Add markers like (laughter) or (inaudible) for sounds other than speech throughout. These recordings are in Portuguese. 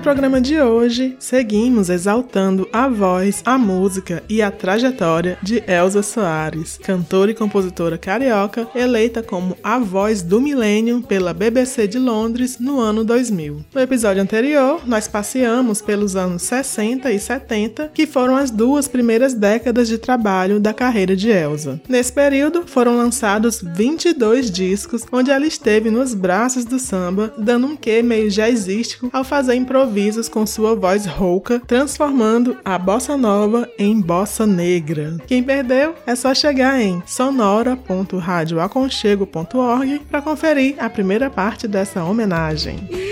No programa de hoje, seguimos exaltando a voz, a música e a trajetória de Elza Soares, cantora e compositora carioca, eleita como a voz do milênio pela BBC de Londres no ano 2000. No episódio anterior, nós passeamos pelos anos 60 e 70, que foram as duas primeiras décadas de trabalho da carreira de Elza. Nesse período, foram lançados 22 discos, onde ela esteve nos braços do samba, dando um quê meio jazzístico ao fazer improviso improvisos com sua voz rouca, transformando a bossa nova em bossa negra. Quem perdeu é só chegar em sonora.radioaconchego.org para conferir a primeira parte dessa homenagem. E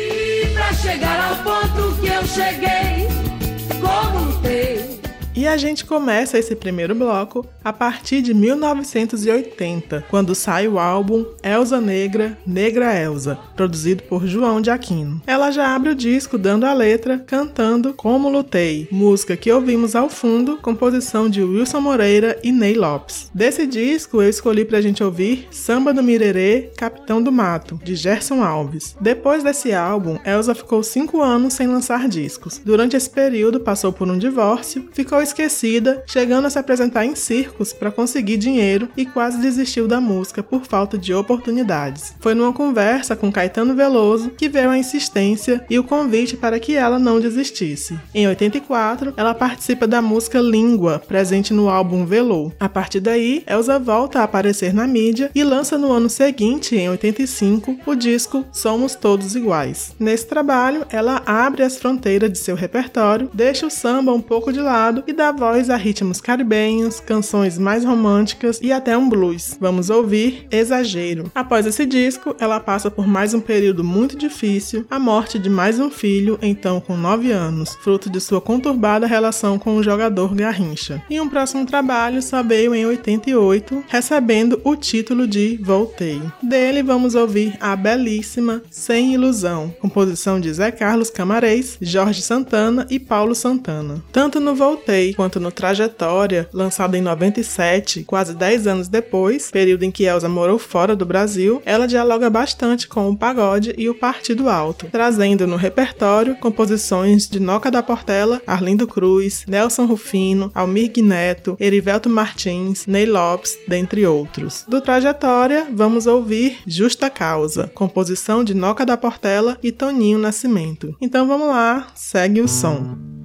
chegar ao ponto que eu cheguei, e a gente começa esse primeiro bloco a partir de 1980, quando sai o álbum Elsa Negra, Negra Elsa, produzido por João de Aquino. Ela já abre o disco dando a letra, cantando Como Lutei, música que ouvimos ao fundo, composição de Wilson Moreira e Ney Lopes. Desse disco eu escolhi pra gente ouvir Samba do Mirerê, Capitão do Mato, de Gerson Alves. Depois desse álbum, Elsa ficou cinco anos sem lançar discos. Durante esse período passou por um divórcio, ficou esquecida, chegando a se apresentar em circos para conseguir dinheiro e quase desistiu da música por falta de oportunidades. Foi numa conversa com Caetano Veloso que veio a insistência e o convite para que ela não desistisse. Em 84, ela participa da música Língua, presente no álbum Velô. A partir daí, Elsa volta a aparecer na mídia e lança no ano seguinte, em 85, o disco Somos Todos Iguais. Nesse trabalho, ela abre as fronteiras de seu repertório, deixa o samba um pouco de lado e dá voz a ritmos caribenhos, canções mais românticas e até um blues. Vamos ouvir Exagero. Após esse disco, ela passa por mais um período muito difícil, a morte de mais um filho, então com 9 anos, fruto de sua conturbada relação com o jogador Garrincha. E um próximo trabalho só veio em 88, recebendo o título de Voltei. Dele vamos ouvir a belíssima Sem Ilusão, composição de Zé Carlos Camarez, Jorge Santana e Paulo Santana. Tanto no Voltei quanto no Trajetória, lançado em 97, quase 10 anos depois, período em que Elsa morou fora do Brasil, ela dialoga bastante com o pagode e o Partido Alto, trazendo no repertório composições de Noca da Portela, Arlindo Cruz, Nelson Rufino, Almir Neto, Erivelto Martins, Ney Lopes, dentre outros. Do Trajetória, vamos ouvir Justa Causa, composição de Noca da Portela e Toninho Nascimento. Então vamos lá, segue o som.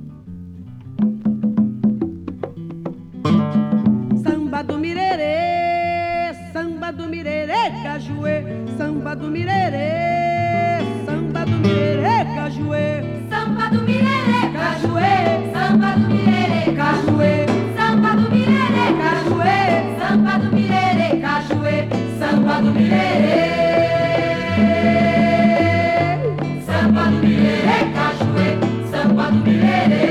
Samba do Mirerê, samba do Mirerê, cajuê. Samba do Mirerê, cajuê. Samba do Mirerê, cajuê. Samba do Mirerê, cajuê. Samba do Mirerê, cajuê. Samba do Mirerê. Samba do Mirerê, cajuê. Samba do Mirerê.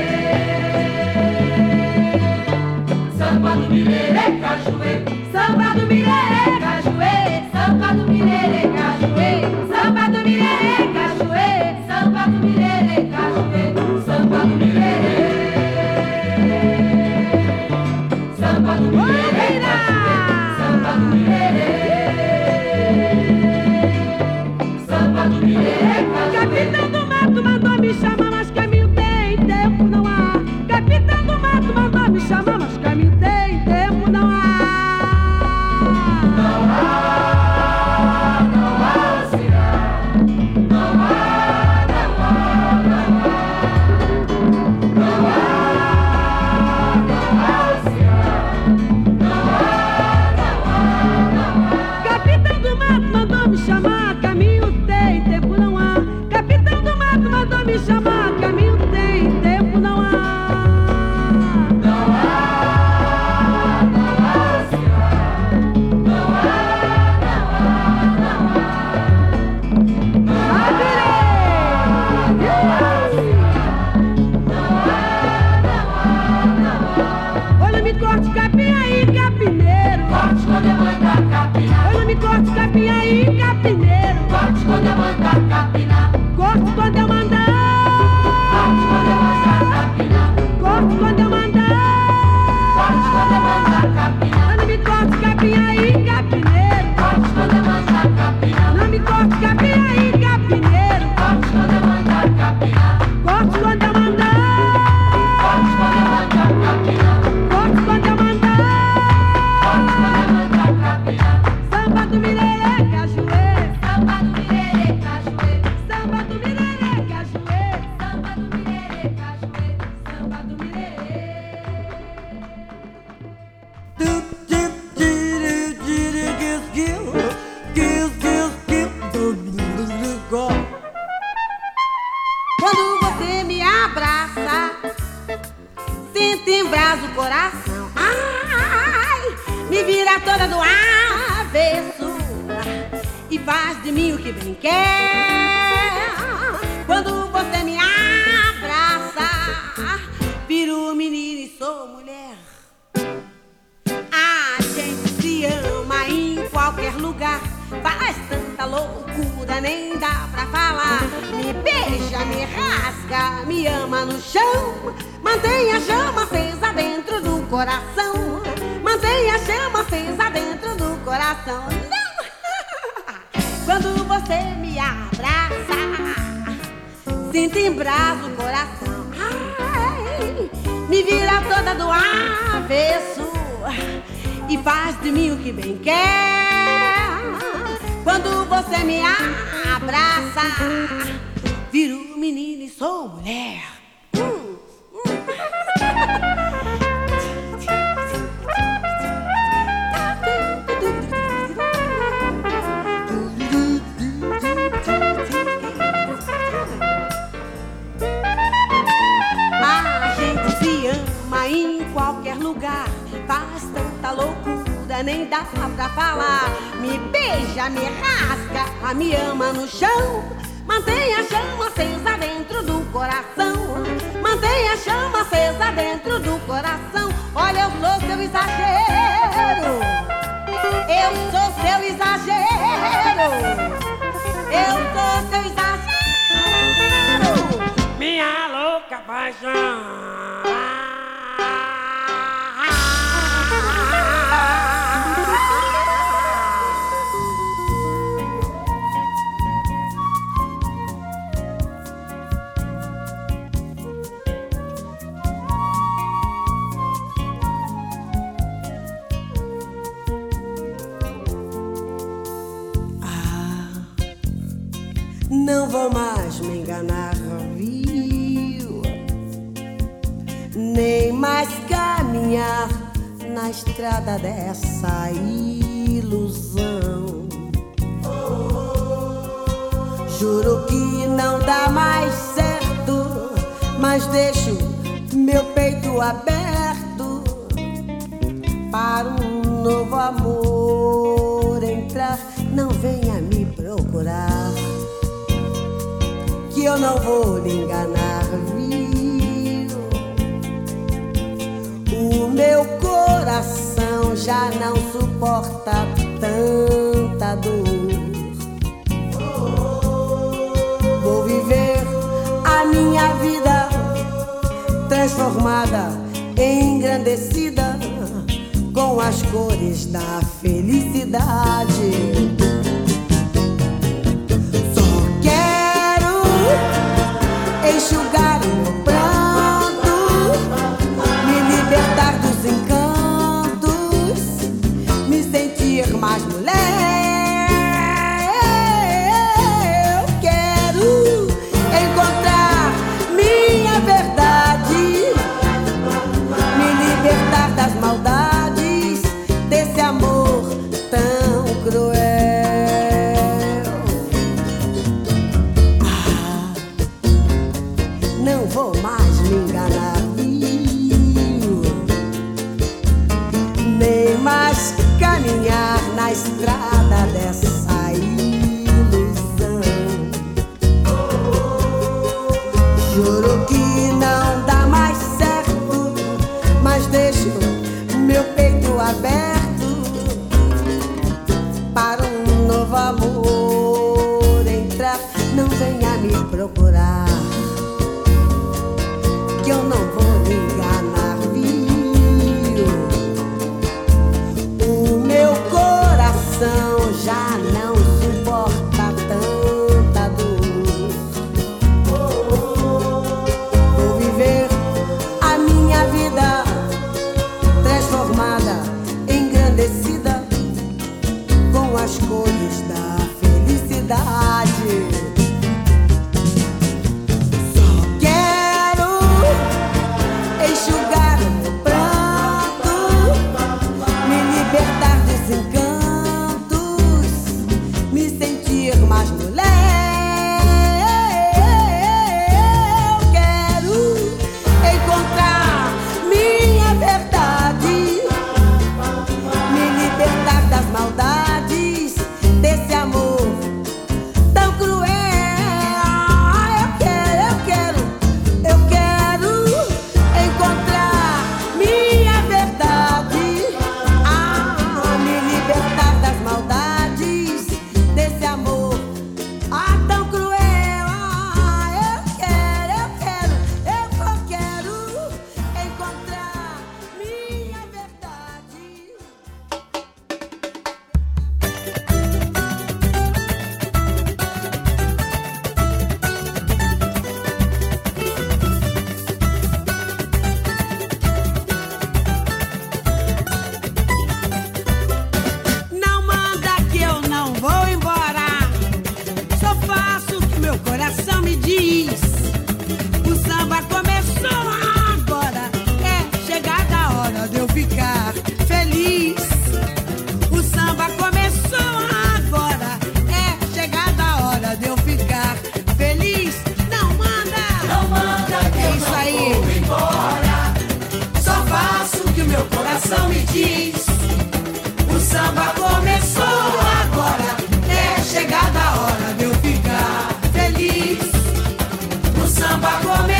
Samba do Mirerê, cajuê. Samba do Mirerê, cajuê. Do Mirerê. yeah pra falar. Me beija, me rasga, me ama no chão. mantém a chama acesa dentro do coração. mantém a chama acesa dentro do coração. Não! (laughs) Quando você me abraça, sinto em braço o coração. Ai, me vira toda do avesso e faz de mim o que bem quer. Quando você me abraça, abraça. Viro menino e sou mulher. A gente se ama em qualquer lugar faz tanta louco ajuda, nem dá pra falar. Me beija, me rasga, me ama no chão. Mantenha a chama acesa dentro do coração. Mantenha a chama acesa dentro do coração. Olha, eu sou seu exagero. Eu sou seu exagero. Eu sou seu exagero. Minha louca paixão. mais me enganar viu, nem mais caminhar na estrada dessa ilusão. Juro que não dá mais certo, mas deixo meu peito aberto para um novo amor entrar. Não vem eu não vou lhe enganar, viu? O meu coração já não suporta tanta dor. Vou viver a minha vida transformada, engrandecida com as cores da felicidade. Enxugar o não,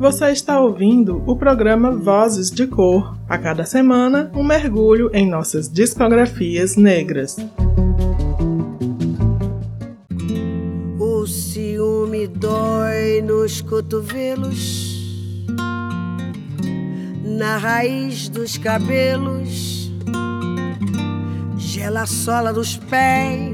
Você está ouvindo o programa Vozes de Cor. A cada semana, um mergulho em nossas discografias negras. O ciúme dói nos cotovelos, na raiz dos cabelos, gela a sola dos pés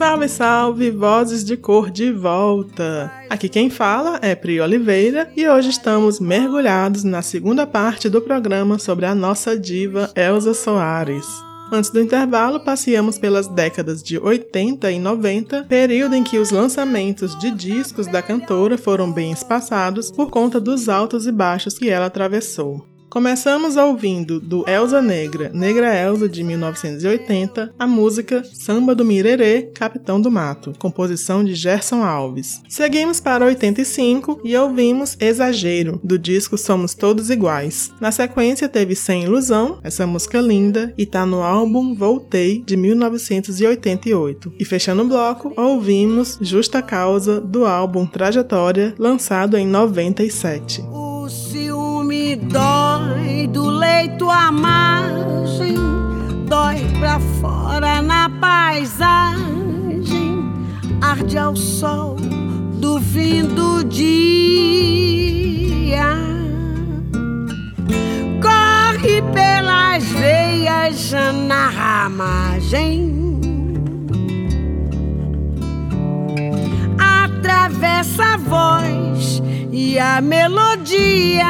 Salve, salve, vozes de cor de volta! Aqui quem fala é Pri Oliveira e hoje estamos mergulhados na segunda parte do programa sobre a nossa diva Elza Soares. Antes do intervalo, passeamos pelas décadas de 80 e 90, período em que os lançamentos de discos da cantora foram bem espaçados por conta dos altos e baixos que ela atravessou. Começamos ouvindo do Elza Negra, Negra Elza de 1980, a música Samba do Mirerê, Capitão do Mato, composição de Gerson Alves. Seguimos para 85 e ouvimos Exagero, do disco Somos Todos Iguais. Na sequência teve Sem Ilusão, essa música linda, e tá no álbum Voltei, de 1988. E fechando o bloco, ouvimos Justa Causa, do álbum Trajetória, lançado em 97 me dói do leito à margem, dói pra fora na paisagem, arde ao sol do fim do dia. Corre pelas veias na ramagem. Atravessa a voz e a melodia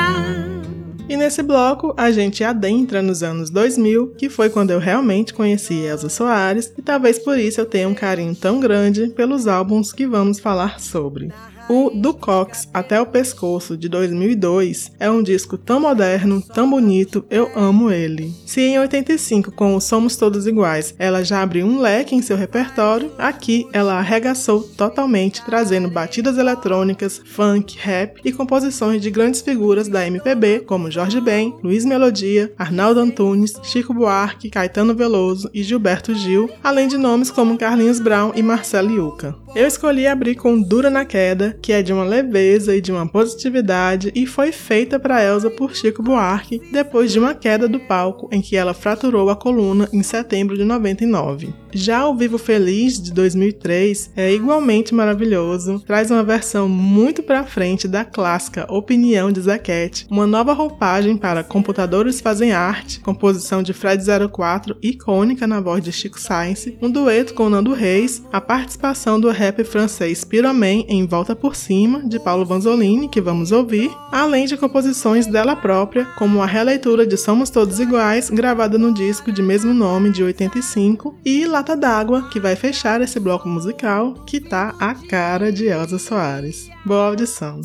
e nesse bloco, a gente adentra nos anos 2000, que foi quando eu realmente conheci Elsa Soares, e talvez por isso eu tenha um carinho tão grande pelos álbuns que vamos falar sobre. O Do Cox até o Pescoço de 2002 é um disco tão moderno, tão bonito, eu amo ele. Se em 85 com o Somos Todos Iguais ela já abriu um leque em seu repertório, aqui ela arregaçou totalmente, trazendo batidas eletrônicas, funk, rap e composições de grandes figuras da MPB como Jorge Ben, Luiz Melodia, Arnaldo Antunes, Chico Buarque, Caetano Veloso e Gilberto Gil, além de nomes como Carlinhos Brown e Marcelo Yuca. Eu escolhi abrir com Dura na Queda, que é de uma leveza e de uma positividade e foi feita para Elsa por Chico Buarque depois de uma queda do palco em que ela fraturou a coluna em setembro de 99. Já o Vivo Feliz de 2003 é igualmente maravilhoso, traz uma versão muito para frente da clássica Opinião de Zaquete, uma nova roupagem para Computadores Fazem Arte, composição de Fred 04 icônica na voz de Chico Science, um dueto com Nando Reis, a participação do rap francês Pyroman em Volta por Cima, de Paulo Vanzolini, que vamos ouvir, além de composições dela própria, como a releitura de Somos Todos Iguais, gravada no disco de mesmo nome de 85, e Lata d'Água, que vai fechar esse bloco musical, que tá a cara de Elza Soares. Boa audição!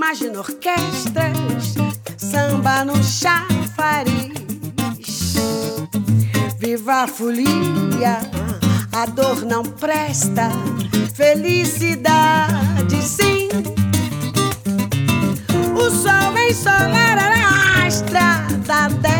Imagina orquestras, samba no chafariz. Viva a folia, a dor não presta felicidade, sim. O sol ensolará a estrada dela,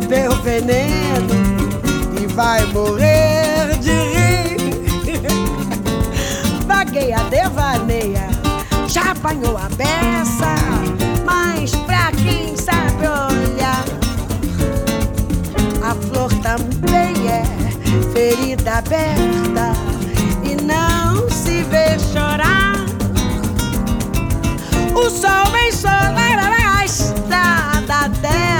bebeu veneno e vai morrer de rir. (laughs) Vagueia, devaneia, já apanhou a beça, mas pra quem sabe olhar, a flor também é ferida aberta e não se vê chorar. O sol vem solar a estrada dela,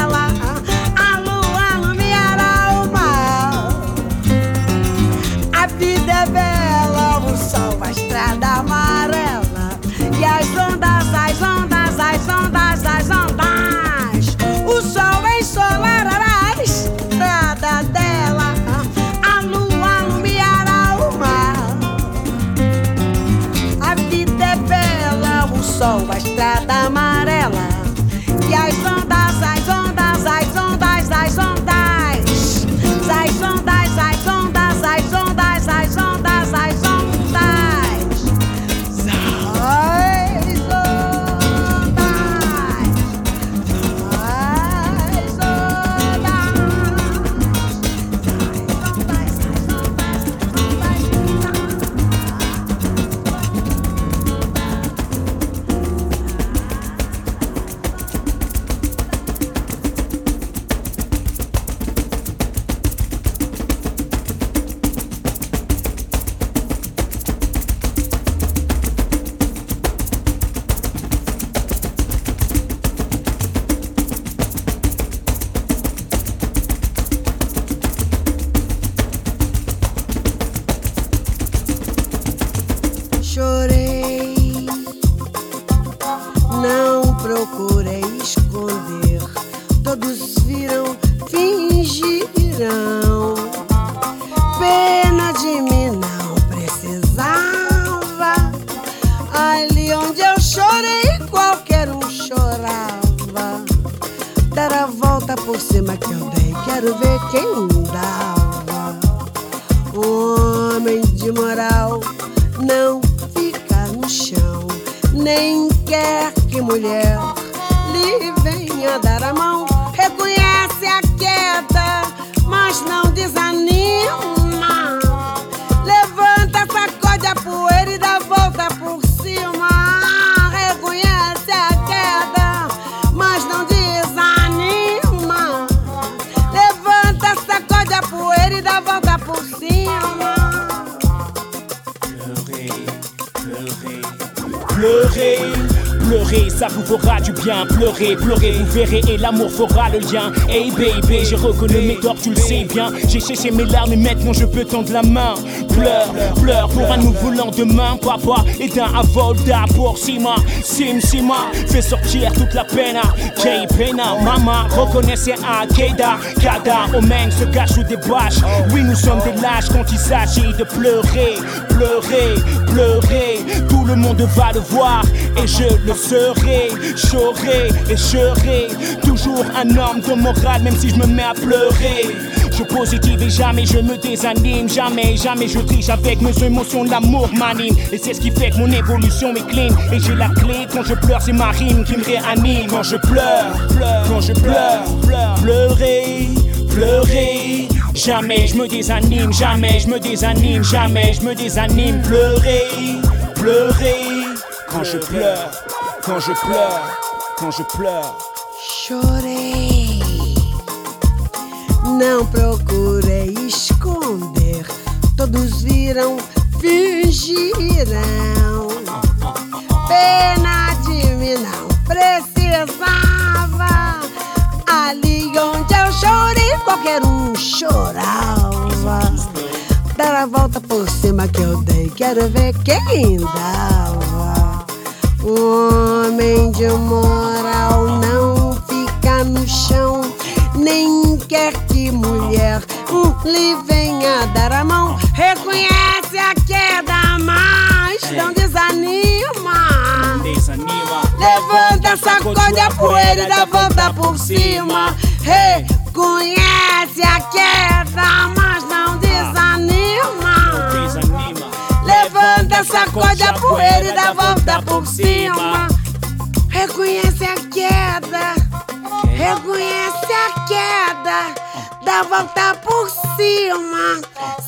ça vous fera du bien. Pleurez, pleurez, vous verrez et l'amour fera le lien. Hey baby, j'ai reconnu mes torts, tu le sais bien. J'ai séché mes larmes et maintenant je peux tendre la main. Pleure, pleure pour un nouveau lendemain. Papa est un avolda pour Sima. Sim Sima, fais sortir toute la peine. Kay Pena, maman, reconnaissez un Keida. Kada, Omen se cache sous des. Oui, nous sommes des lâches quand il s'agit de pleurer, pleurer, pleurer. Tout le monde va le voir et je le serai. J'aurai et serai toujours un homme de morale, même si je me mets à pleurer. Je positive et jamais je me désanime. Jamais, jamais je triche avec mes émotions. L'amour m'anime et c'est ce qui fait que mon évolution est clean. Et j'ai la clé quand je pleure, c'est ma rime qui me réanime. Quand je pleure, pleure, quand je pleure, pleure, pleurer, pleurer. Jamais je me désanime, jamais je me désanime, jamais je me désanime. Pleurer, pleurer. Quand je pleure, quand je pleure, quand je pleure. Não procurei esconder. Todos viram, fingirão. Pena de mim não precisava. Ali onde eu chorei, qualquer um chorava. Dar a volta por cima que eu dei, quero ver quem dava. Um homem de moral não fica no chão, nem quer que mulher hum, lhe venha dar a mão. Reconhece a queda, mas não desanima. Desanima. Levanta, sacode a poeira e dá volta por cima. Reconhece a queda, mas não desanima. Desanima. Levanta, Sacode a poeira e dá volta por cima. Reconhece a queda, reconhece queda, dá volta por cima.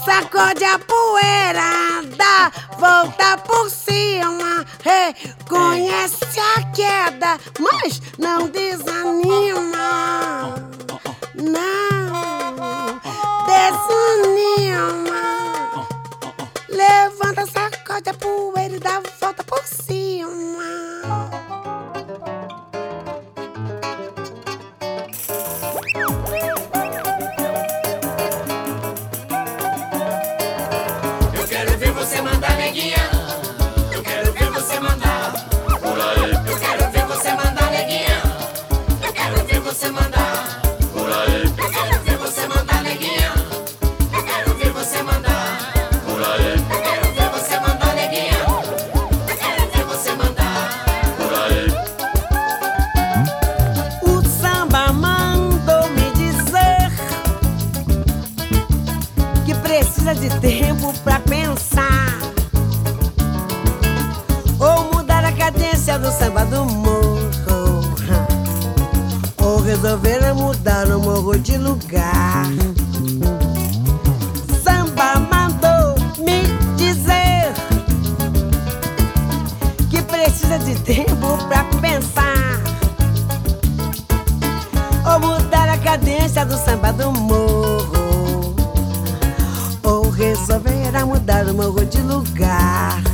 Sacode a poeira, dá volta por cima. Reconhece a queda, mas não desanima. Não desanima. Levanta, sacode a poeira e dá volta por cima. não é mudar, não morro de lugar. Samba mandou me dizer que precisa de tempo pra pensar ou mudar a cadência do samba do morro ou resolver mudar o morro de lugar.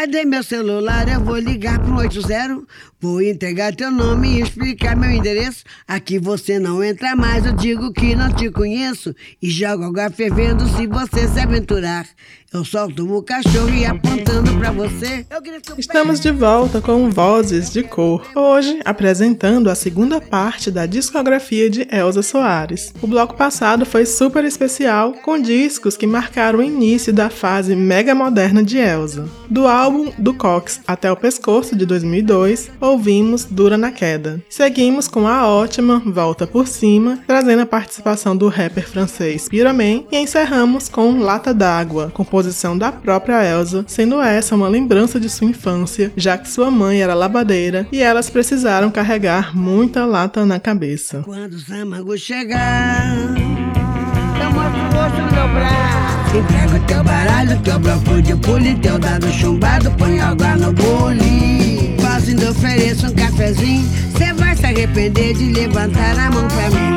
Cadê meu celular? Eu vou ligar pro 80. Vou entregar teu nome e explicar meu endereço. Aqui você não entra mais, eu digo que não te conheço. E jogo água fervendo se você se aventurar. Eu solto o cachorro e apontando pra você. Estamos de volta com Vozes de Cor. Hoje apresentando a segunda parte da discografia de Elza Soares. O bloco passado foi super especial com discos que marcaram o início da fase mega moderna de Elza. Do álbum Do Cox até o Pescoço de 2002, ouvimos Dura na Queda. Seguimos com a ótima Volta por Cima, trazendo a participação do rapper francês Pyraman e encerramos com Lata d'Água, composição da própria Elsa, sendo essa uma lembrança de sua infância, já que sua mãe era lavadeira e elas precisaram carregar muita lata na cabeça. Quando o Samago chegar, eu mostro o meu braço. Entrega o teu baralho, teu bloco de pule, teu dado chumbado, põe água no bule. Faço ainda ofereço um cafezinho, cê vai se arrepender de levantar a mão pra mim.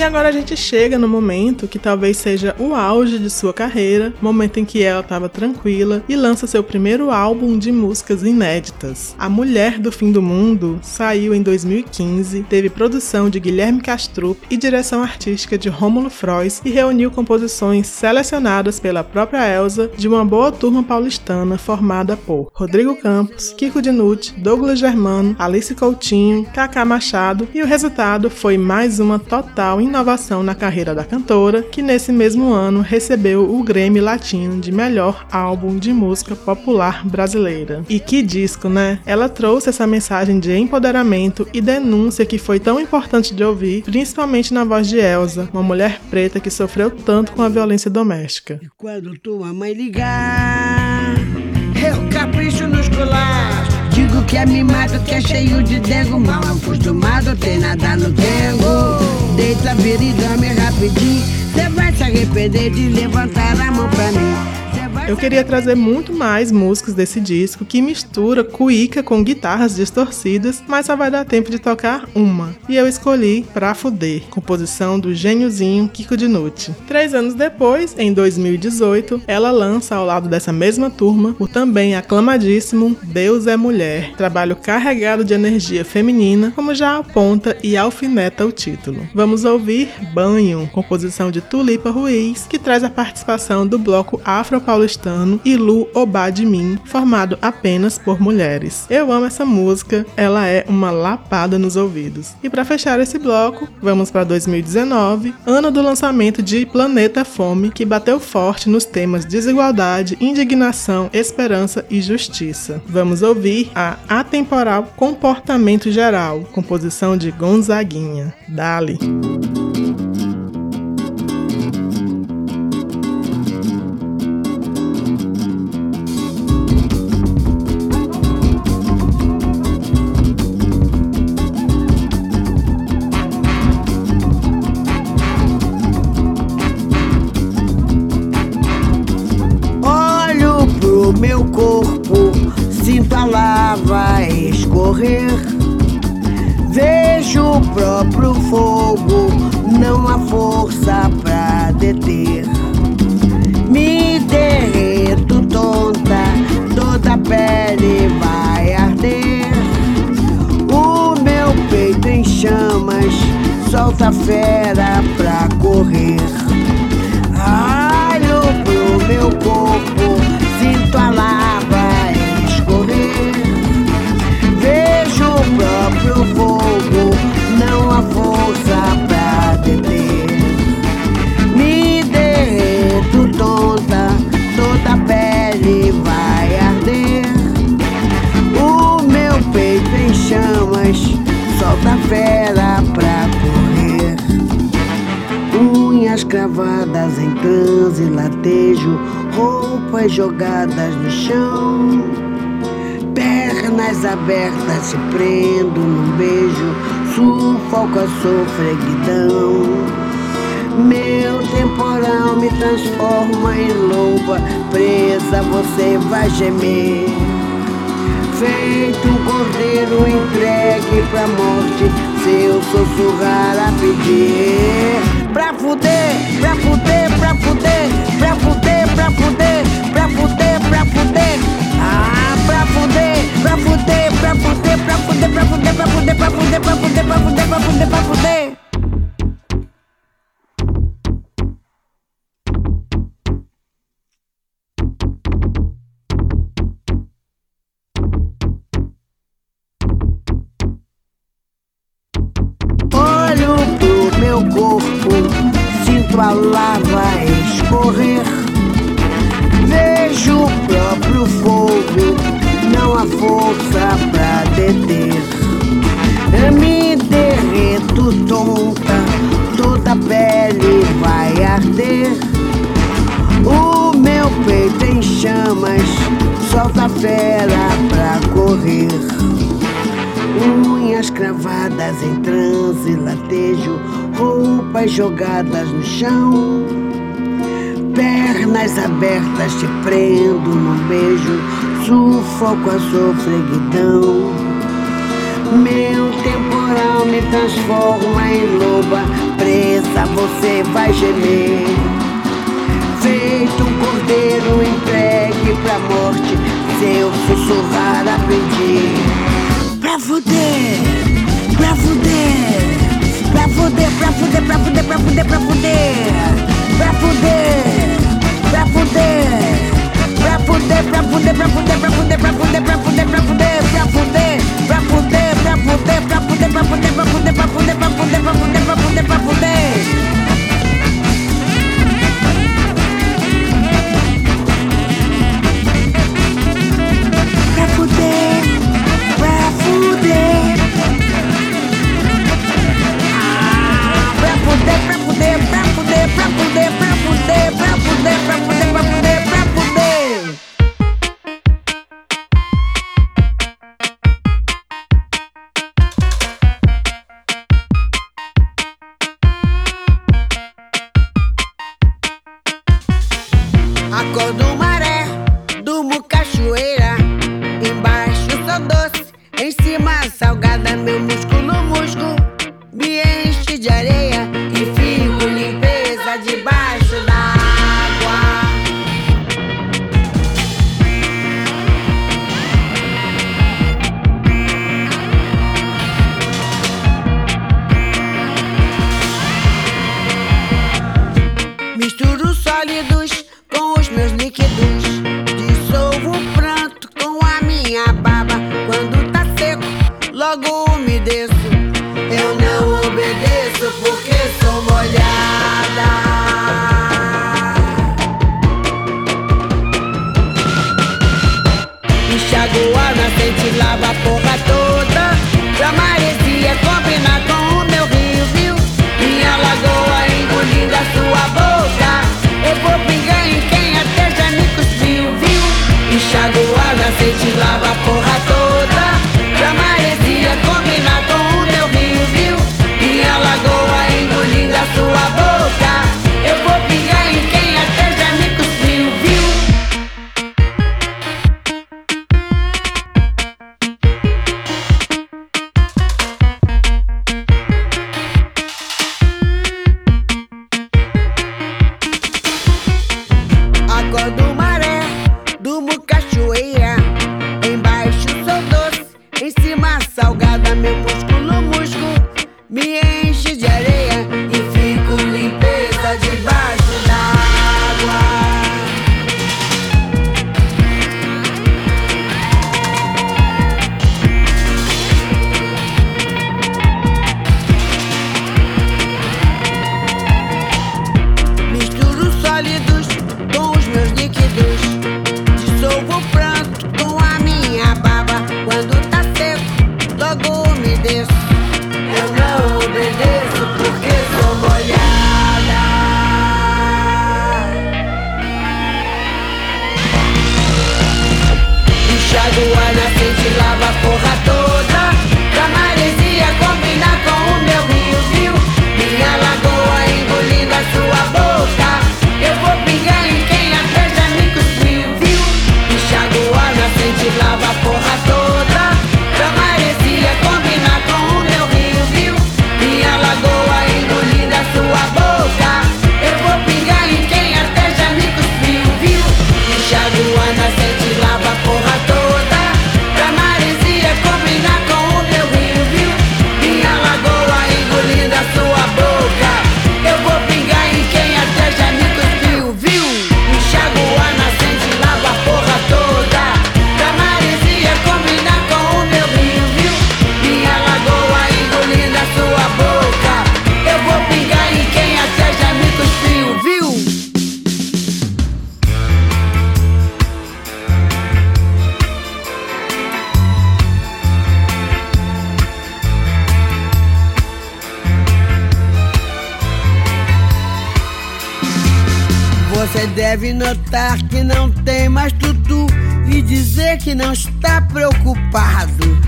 E agora a gente chega no momento que talvez seja o auge de sua carreira, momento em que ela estava tranquila e lança seu primeiro álbum de músicas inéditas. A Mulher do Fim do Mundo saiu em 2015, teve produção de Guilherme Castrup e direção artística de Rômulo Frois e reuniu composições selecionadas pela própria Elsa de uma boa turma paulistana formada por Rodrigo Campos, Kiko Dinucci, Douglas Germano, Alice Coutinho, Kaká Machado e o resultado foi mais uma total inovação na carreira da cantora, que nesse mesmo ano recebeu o Grammy Latino de melhor álbum de música popular brasileira. E que disco, né? Ela trouxe essa mensagem de empoderamento e denúncia que foi tão importante de ouvir, principalmente na voz de Elsa, uma mulher preta que sofreu tanto com a violência doméstica. E quando tua mãe ligar, eu capricho nos colares. Digo que é mimado, que é cheio de dengo, mal acostumado, tem nada no dengo deita, vira e dorme rapidinho. Cê vai se arrepender de levantar a mão pra mim. Eu queria trazer muito mais músicas desse disco que mistura cuíca com guitarras distorcidas, mas só vai dar tempo de tocar uma. E eu escolhi Pra Fuder, composição do gêniozinho Kiko Dinucci. Três anos depois, em 2018, ela lança ao lado dessa mesma turma o também aclamadíssimo Deus é Mulher, trabalho carregado de energia feminina, como já aponta e alfineta o título. Vamos ouvir Banho, composição de Tulipa Ruiz, que traz a participação do bloco afro-paulistano paulistano e Lu Obadmin, formado apenas por mulheres. Eu amo essa música, ela é uma lapada nos ouvidos. E para fechar esse bloco, vamos para 2019, ano do lançamento de Planeta Fome, que bateu forte nos temas desigualdade, indignação, esperança e justiça. Vamos ouvir a atemporal Comportamento Geral, composição de Gonzaguinha. Dali. Transforma em loba, presa você vai gemer. Feito um cordeiro entregue pra morte, seu sussurrar a pedir. Pra fuder, pra fuder, pra fuder, pra fuder, pra fuder, pra fuder, pra fuder. Ah, pra fuder, pra fuder, pra fuder, pra fuder, pra fuder, pra fuder, pra fuder, pra fuder, pra fuder, pra fuder, pra fuder. Jogadas no chão, pernas abertas te prendo num beijo, sufoco a sofreguidão. Meu temporal me transforma em loba, presa você vai gemer. Feito um cordeiro entregue pra morte, seu sussurrar. Pra fuder, pra fuder. Fuder, pra fuder, pra fuder, pra fuder, pra fuder. Pra fuder, pra fuder. Pra fuder, pra fuder, pra fuder, pra fuder, pra fuder, pra fuder, pra fuder, pra fuder, pra fuder, pra fuder, pra fuder, pra fuder, pra fuder, pra fuder, pra fuder, pra fuder, pra fuder, pra fuder. Você deve notar que não tem mais tutu e dizer que não está preocupado.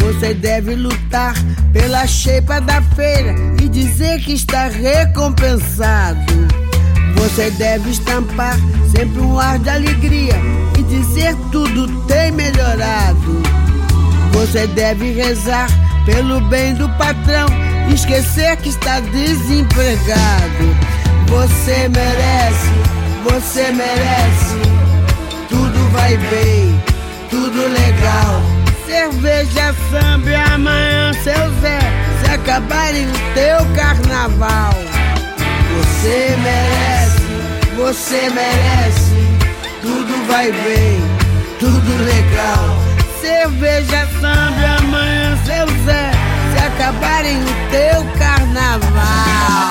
Você deve lutar pela cheipa da feira e dizer que está recompensado. Você deve estampar sempre um ar de alegria e dizer tudo tem melhorado. Você deve rezar pelo bem do patrão, esquecer que está desempregado. Você merece, você merece. Tudo vai bem, tudo legal. Cerveja, samba amanhã, seu Zé, se acabarem o teu carnaval. Você merece, você merece. Tudo vai bem, tudo legal cerveja, samba amanhã seu Zé Se acabarem o teu carnaval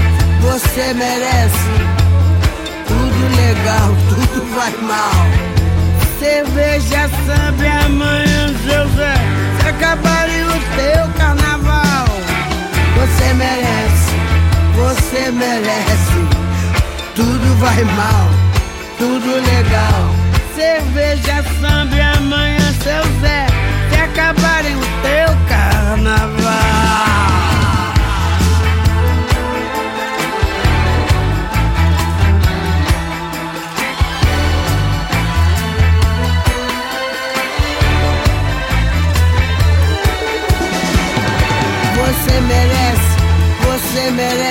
você merece. Tudo legal, (laughs) tudo vai mal cerveja, samba amanhã, José. Se acabarem o teu carnaval, você merece, você merece. Tudo vai mal, tudo legal. Cerveja, samba amanhã, seu Zé. Se acabarem o teu carnaval. mere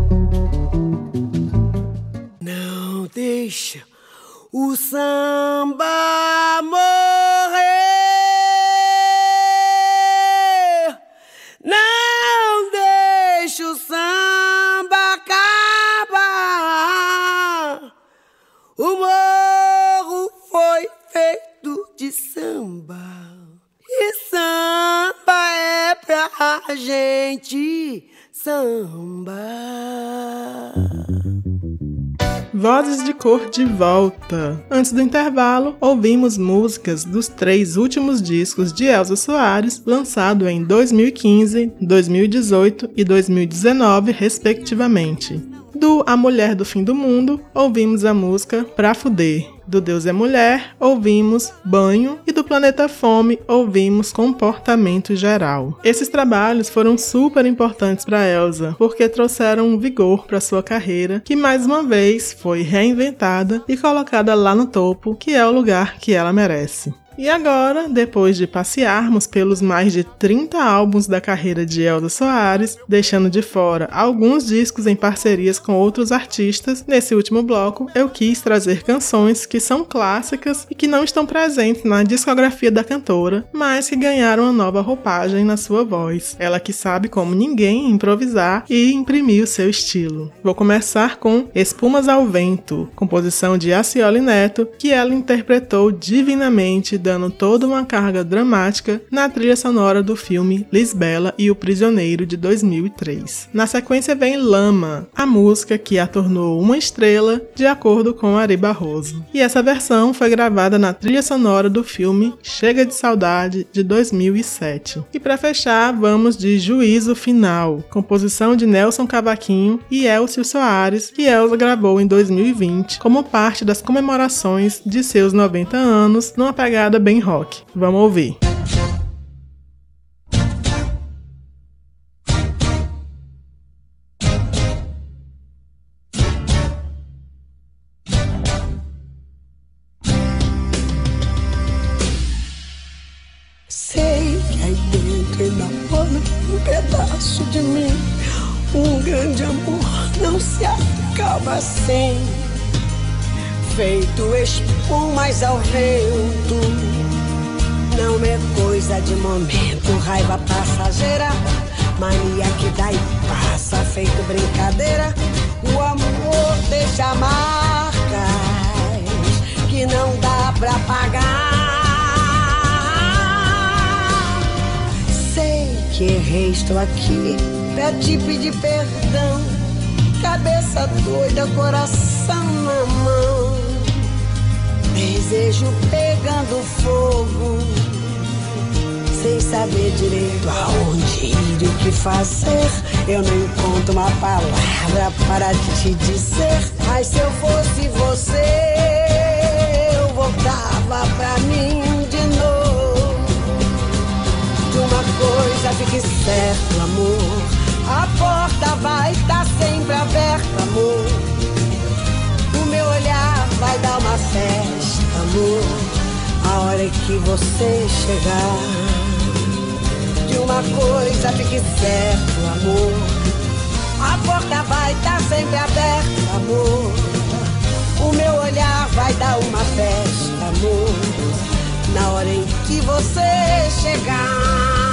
Vozes de Cor de volta. Antes do intervalo, ouvimos músicas dos três últimos discos de Elza Soares, lançado em 2015, 2018 e 2019, respectivamente. Do A Mulher do Fim do Mundo, ouvimos a música Pra Fuder. Do Deus é Mulher, ouvimos Banho e Planeta Fome, ouvimos Comportamento Geral. Esses trabalhos foram super importantes para Elsa, porque trouxeram um vigor para sua carreira, que mais uma vez foi reinventada e colocada lá no topo, que é o lugar que ela merece. E agora, depois de passearmos pelos mais de 30 álbuns da carreira de Elza Soares, deixando de fora alguns discos em parcerias com outros artistas, nesse último bloco eu quis trazer canções que são clássicas e que não estão presentes na discografia da cantora, mas que ganharam uma nova roupagem na sua voz. Ela que sabe como ninguém improvisar e imprimir o seu estilo. Vou começar com Espumas ao Vento, composição de Acioli Neto, que ela interpretou divinamente, dando toda uma carga dramática na trilha sonora do filme Lisbela e o Prisioneiro de 2003. Na sequência vem Lama, a música que a tornou uma estrela, de acordo com Ari Barroso. E essa versão foi gravada na trilha sonora do filme Chega de Saudade de 2007. E para fechar, vamos de Juízo Final, composição de Nelson Cavaquinho e Elcio Soares, que Elza gravou em 2020 como parte das comemorações de seus 90 anos, numa pegada bem rock. Vamos ouvir. Pedaço de mim. Um grande amor não se acaba feito espumas ao vento. Não é coisa de momento, raiva passageira, mania que dá e passa, feito brincadeira. O amor deixa marcas que não dá pra pagar. Sei que errei, estou aqui pra te pedir perdão. Cabeça doida, coração na mão Desejo pegando fogo, sem saber direito aonde ir e o que fazer. Eu não encontro uma palavra para te dizer. Mas se eu fosse você, eu voltava pra mim de novo. De uma coisa fique certo, amor. A porta vai estar sempre aberta, amor. Vai dar uma festa, amor. A hora que você chegar, de uma coisa fique certo, amor. A porta vai estar tá sempre aberta, amor. O meu olhar vai dar uma festa, amor. Na hora em que você chegar.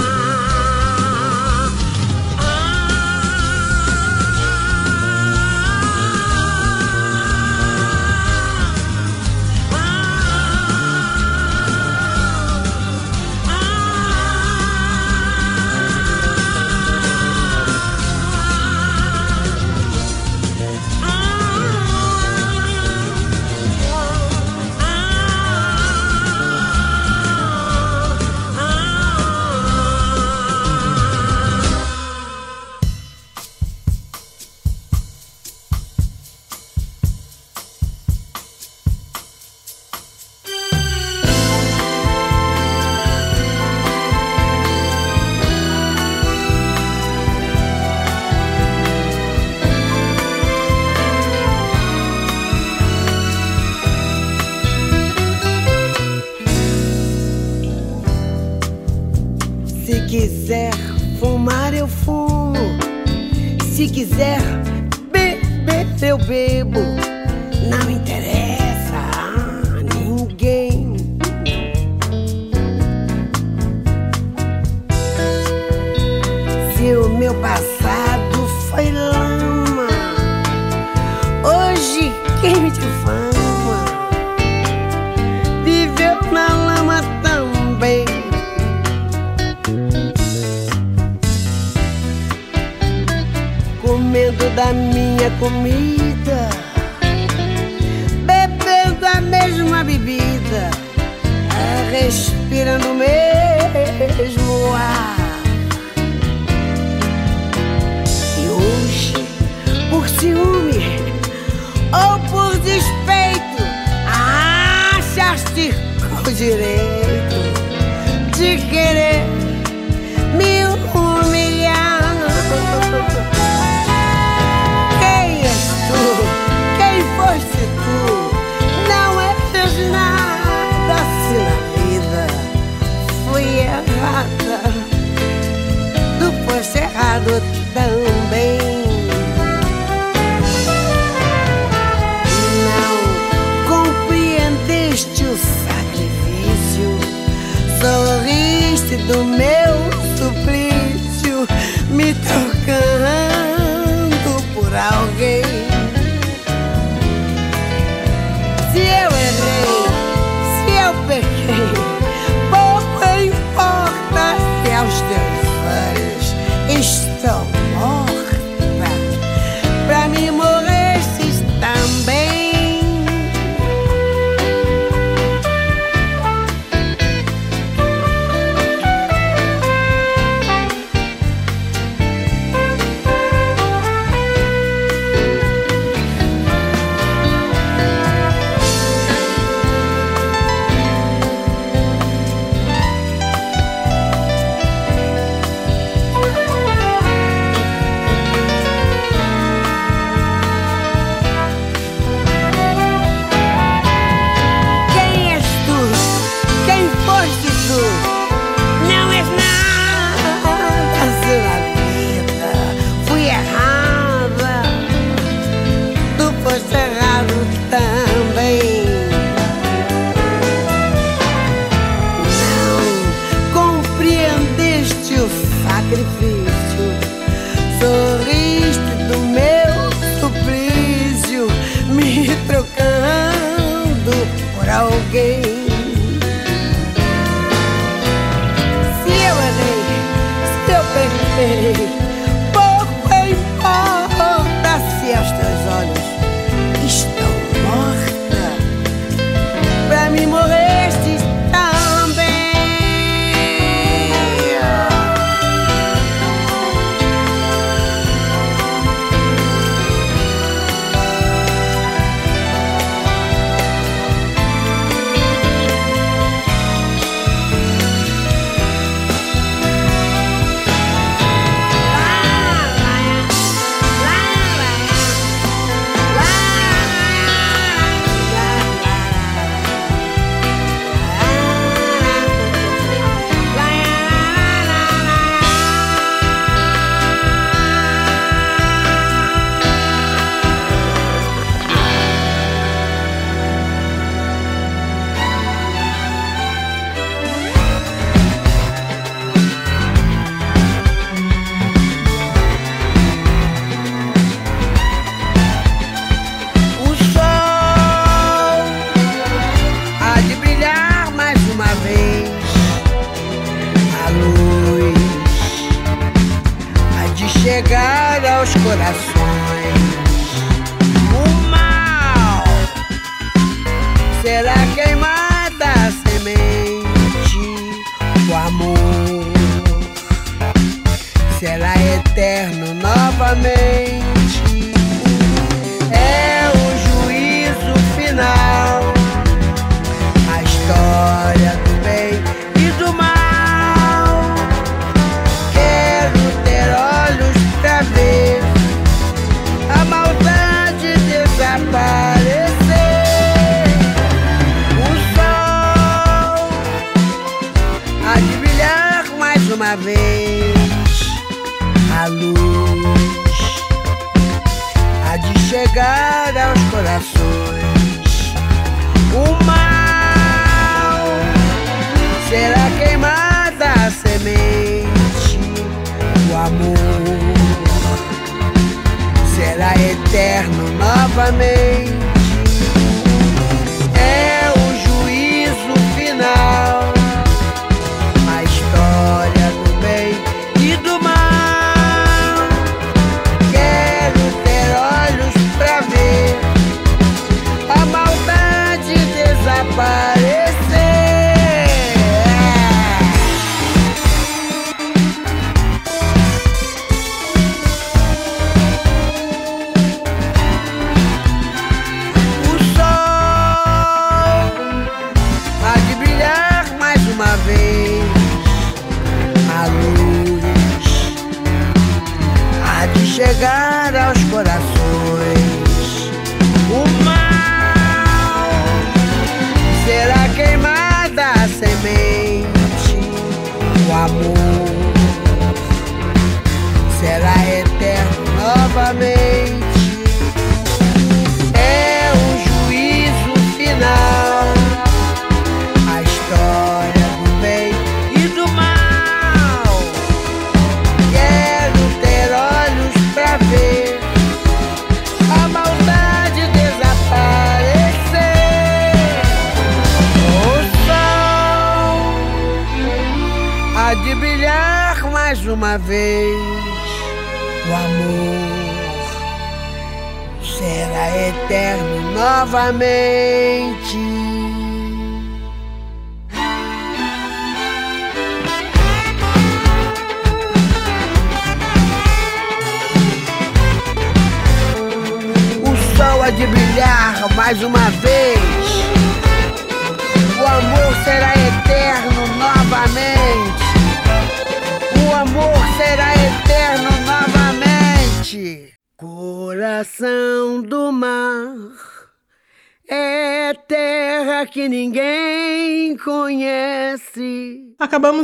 capaz.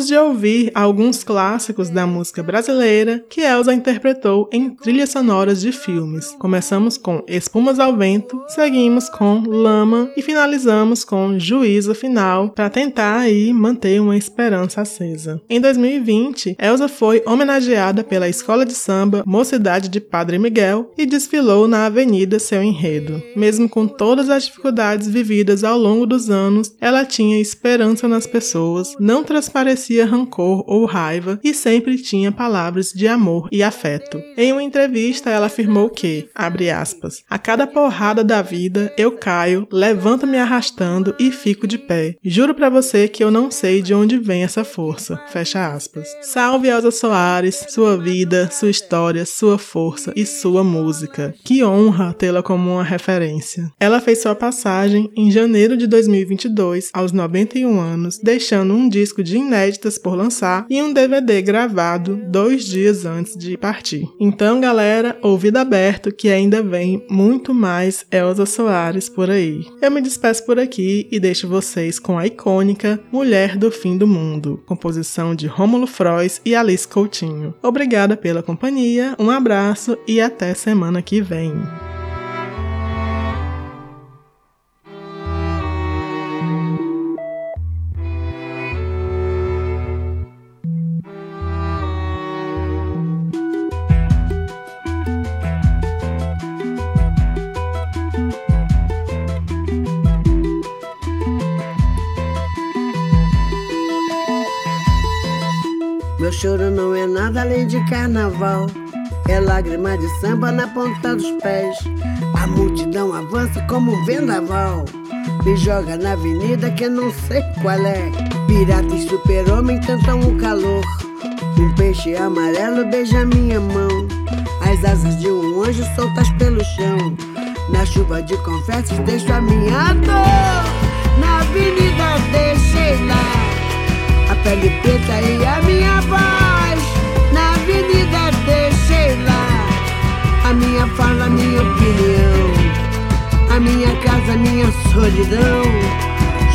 Acabamos de ouvir alguns clássicos da música brasileira que Elsa interpretou em trilhas sonoras de filmes. Começamos com Espumas ao Vento, seguimos com Lama e finalizamos com Juízo Final para tentar aí manter uma esperança acesa. Em 2020, Elsa foi homenageada pela Escola de Samba Mocidade de Padre Miguel e desfilou na Avenida Seu Enredo. Mesmo com todas as dificuldades vividas ao longo dos anos, ela tinha esperança nas pessoas, não transparecia rancor ou raiva e sempre tinha palavras de amor e afeto. Em uma entrevista, ela afirmou que, abre aspas, a cada porrada da vida eu caio, levanto me arrastando e fico de pé. Juro para você que eu não sei de onde vem essa força. Fecha aspas. Salve Elza Soares, sua vida, sua história, sua força e sua música. Que honra tê-la como uma referência. Ela fez sua passagem em janeiro de 2022, aos 91 anos, deixando um disco de por lançar e um DVD gravado dois dias antes de partir. Então, galera, ouvido aberto que ainda vem muito mais Elza Soares por aí. Eu me despeço por aqui e deixo vocês com a icônica Mulher do Fim do Mundo, composição de Rômulo Frois e Alice Coutinho. Obrigada pela companhia, um abraço e até semana que vem. Choro não é nada além de carnaval. É lágrima de samba na ponta dos pés. A multidão avança como um vendaval. Me joga na avenida que não sei qual é. Pirata e super-homem tentam o calor. Um peixe amarelo beija minha mão. As asas de um anjo soltas pelo chão. Na chuva de confetes deixo a minha dor. Na avenida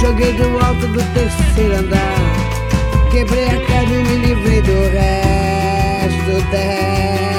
Joguei do alto do terceiro andar, quebrei a cara e me livrei do resto dessa